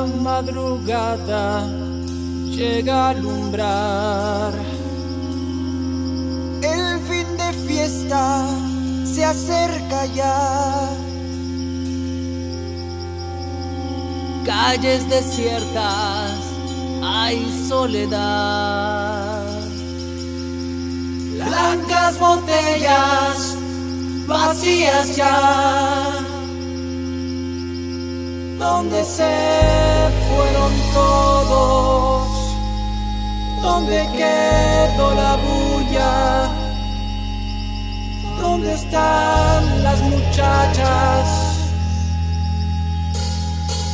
la madrugada llega a alumbrar. El fin de fiesta se acerca ya. Calles desiertas, hay soledad. Blancas botellas vacías ya. Donde se fueron todos, donde quedó la bulla, donde están las muchachas.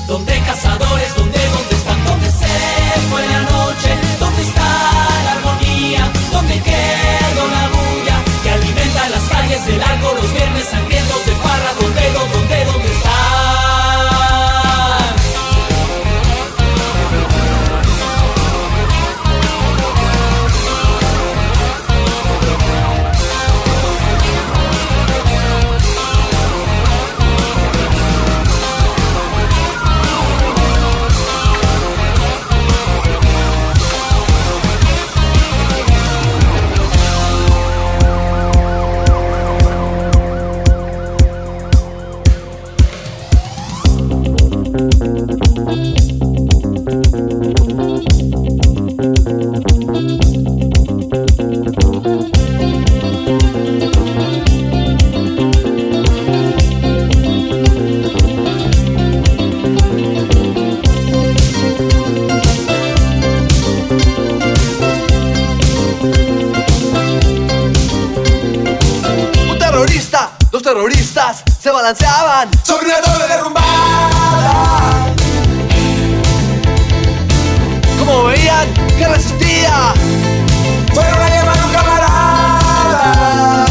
Donde cazadores, donde, dónde están, donde se fue la noche, donde está la armonía, donde quedó la bulla que alimenta las calles del largo los viernes sangrientos de farra, donde, donde, donde Un terroristas se balanceaban sobre una torre derrumbada. Como veían que resistía, Fueron a llamar un camarada.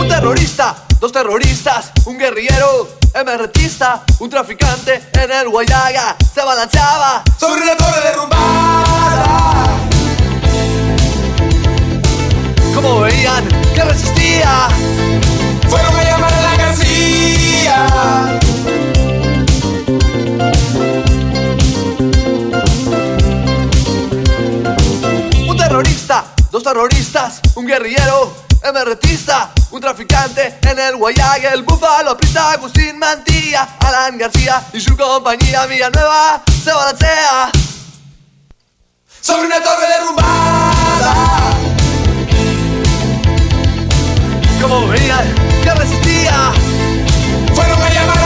un terrorista, dos terroristas, un guerrillero, emerretista, un traficante en el Guayaga se balanceaba Sobre una torre derrumbada. Como veían que resistía, Fueron a llamar a la García. un terrorista, dos terroristas, un guerrillero, emerretista, un traficante en el Guayaga, el búfalo prista, Agustín Mantilla, Alan García y su compañía Villanueva se balancea. Sobre una torre derrumbada. Como veían que resistía, Fueron a llamar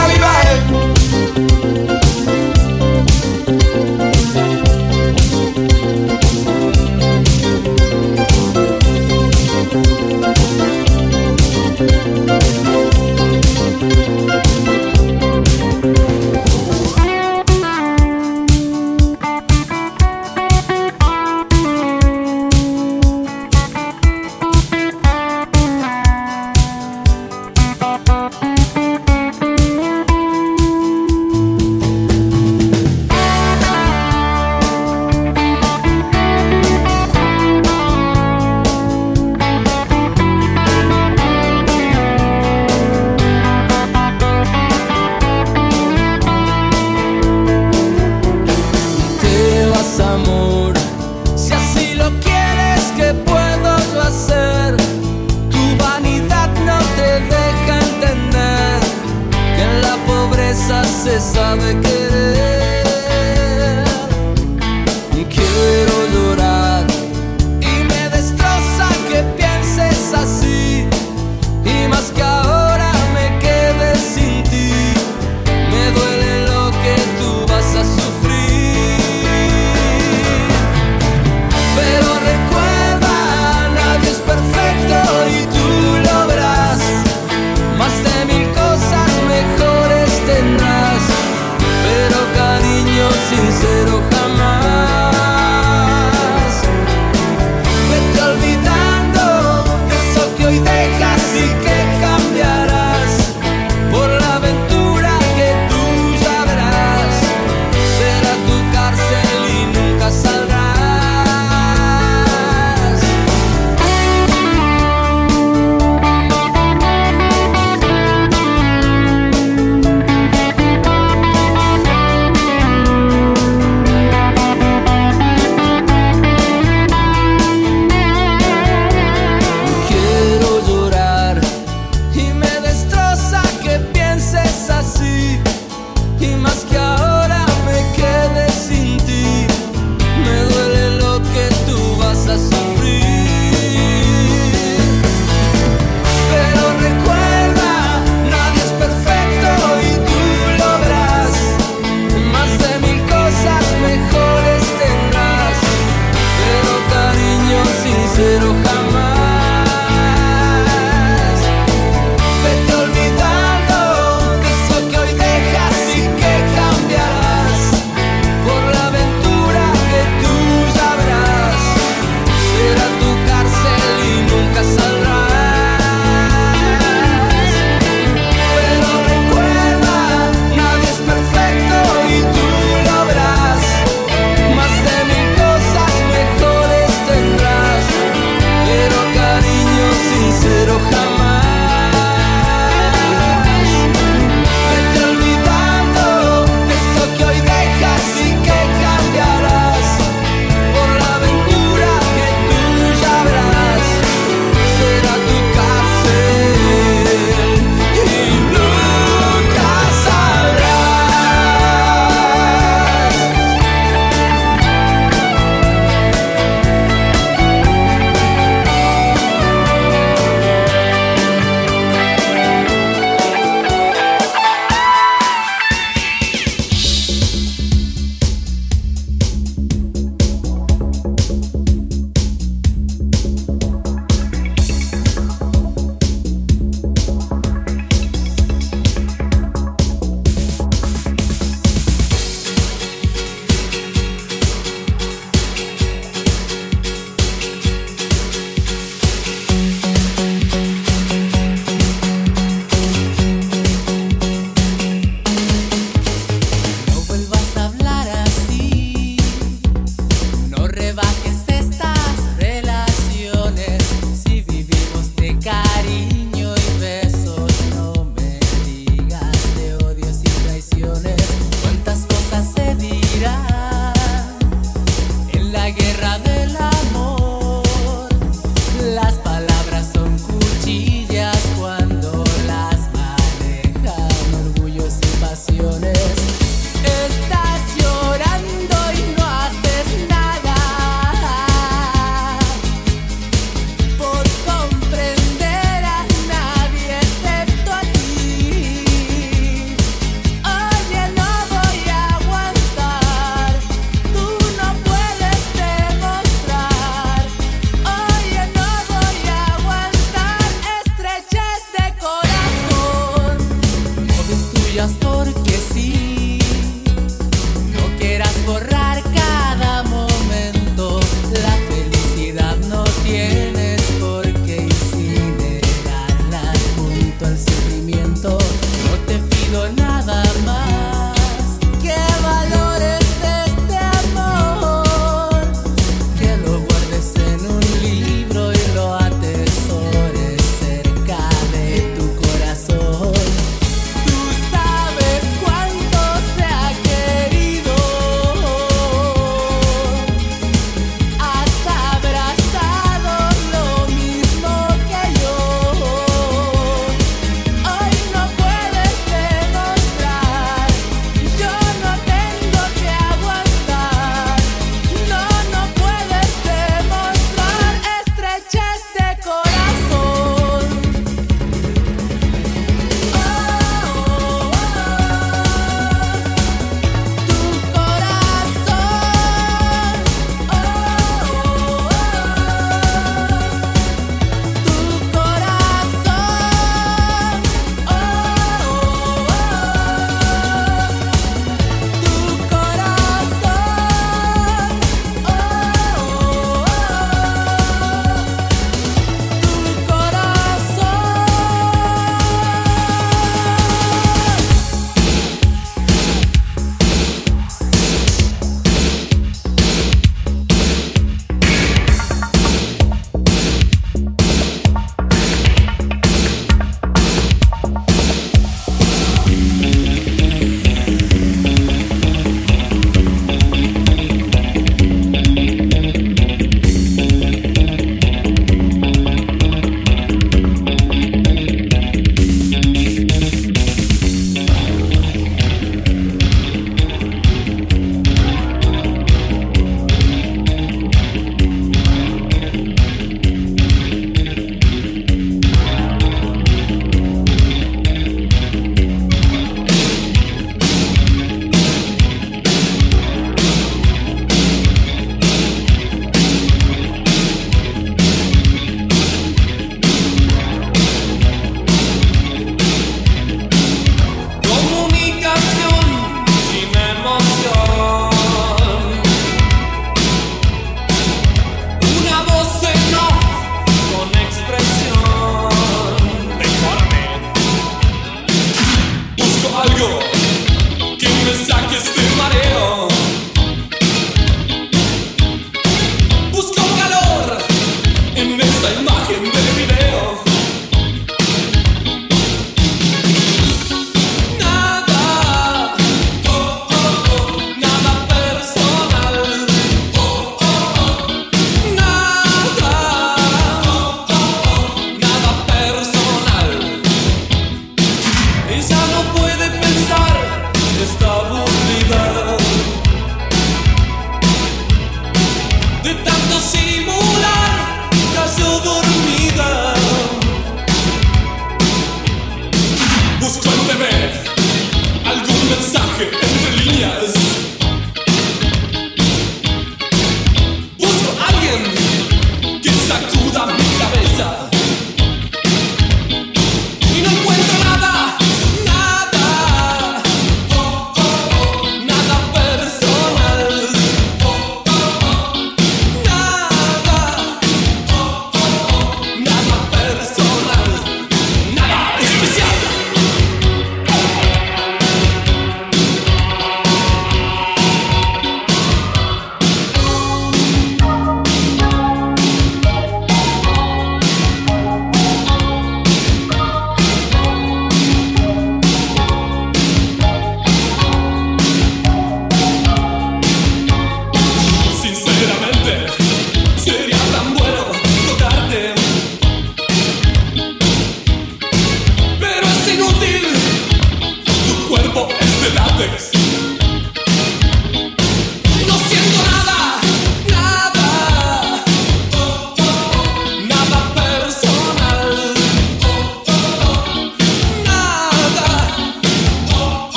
guerra de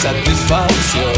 satisfaction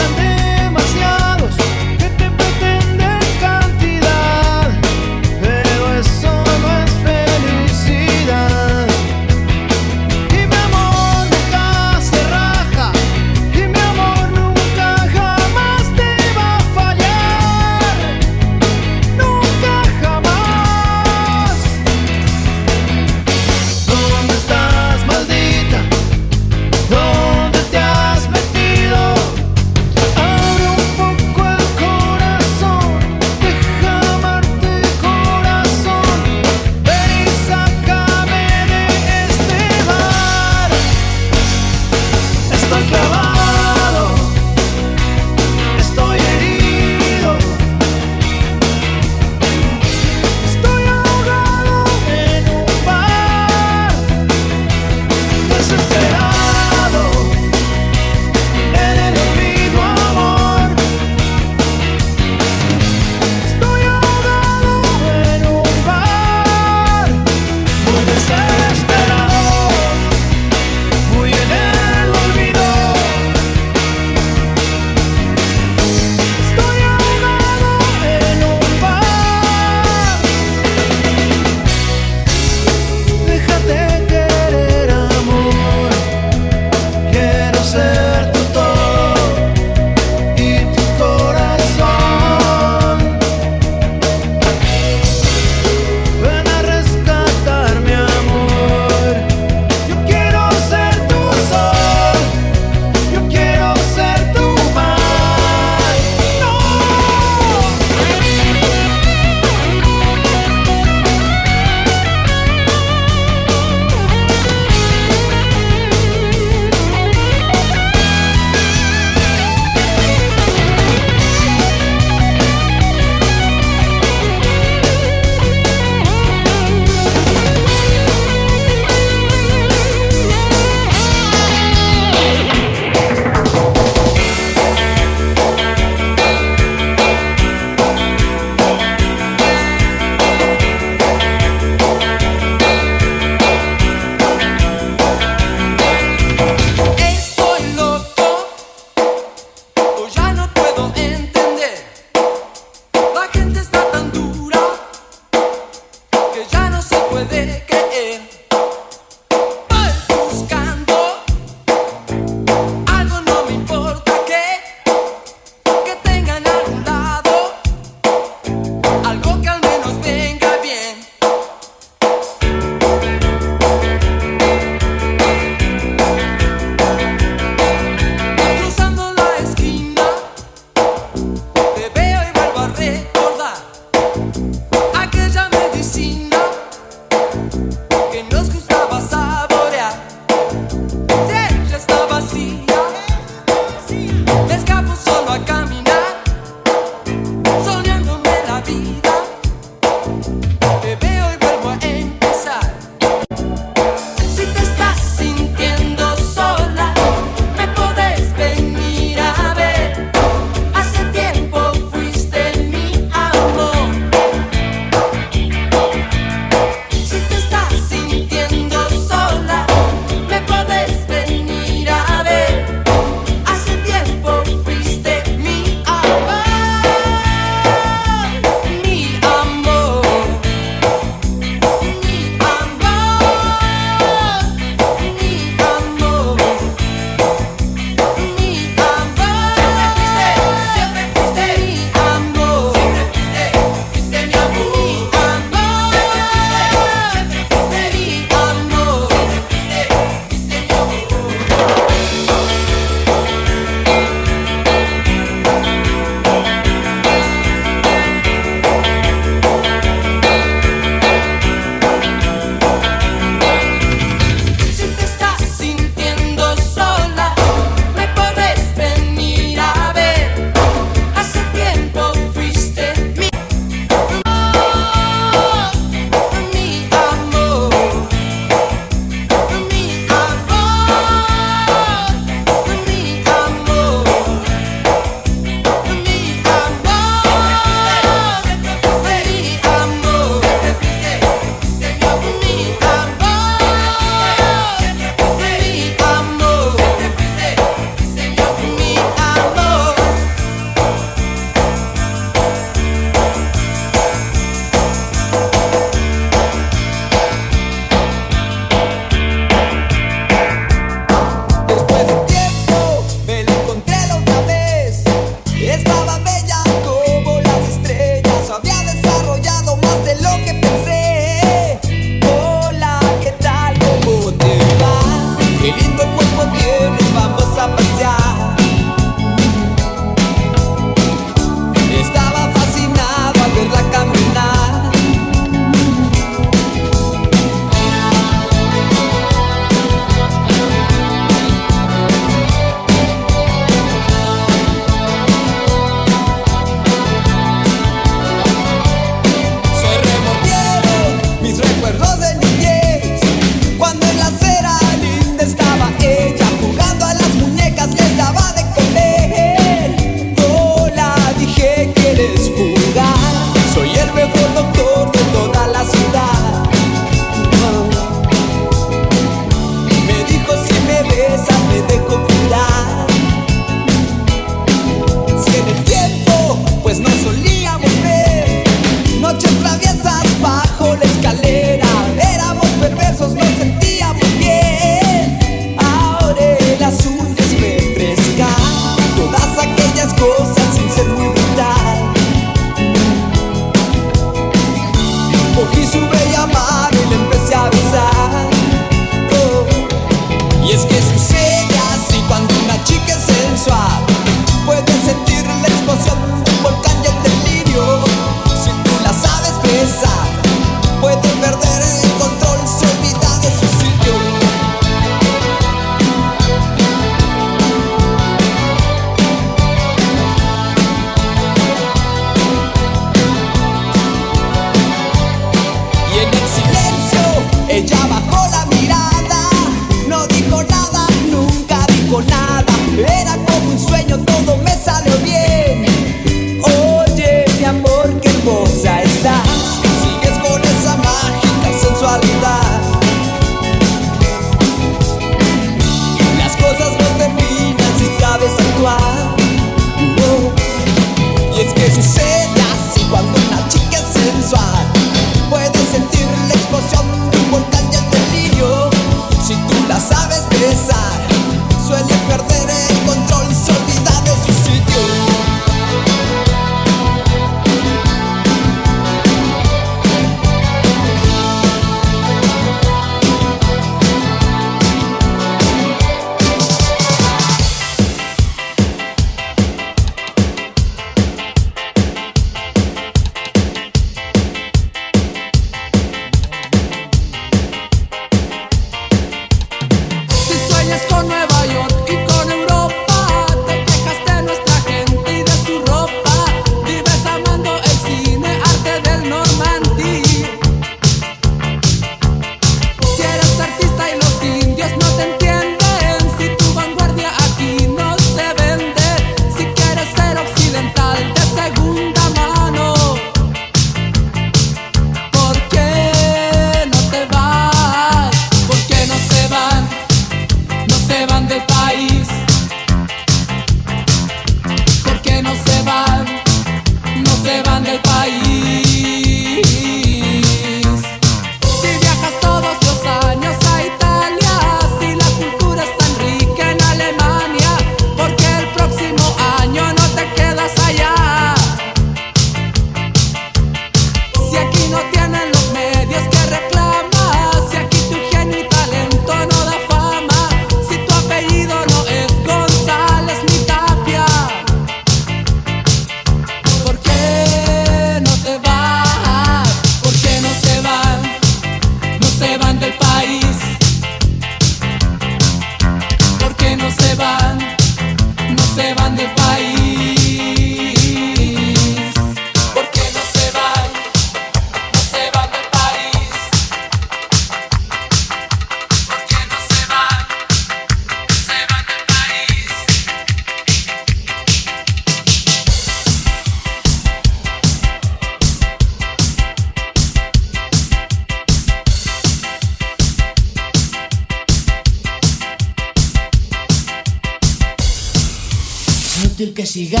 que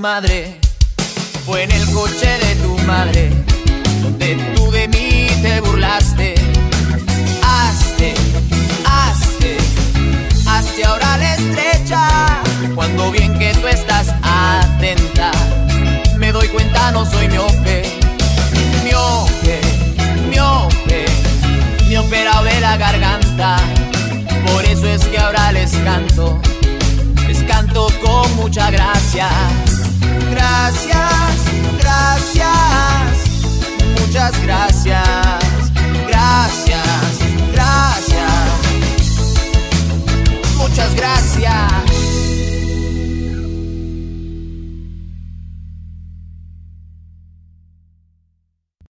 madre,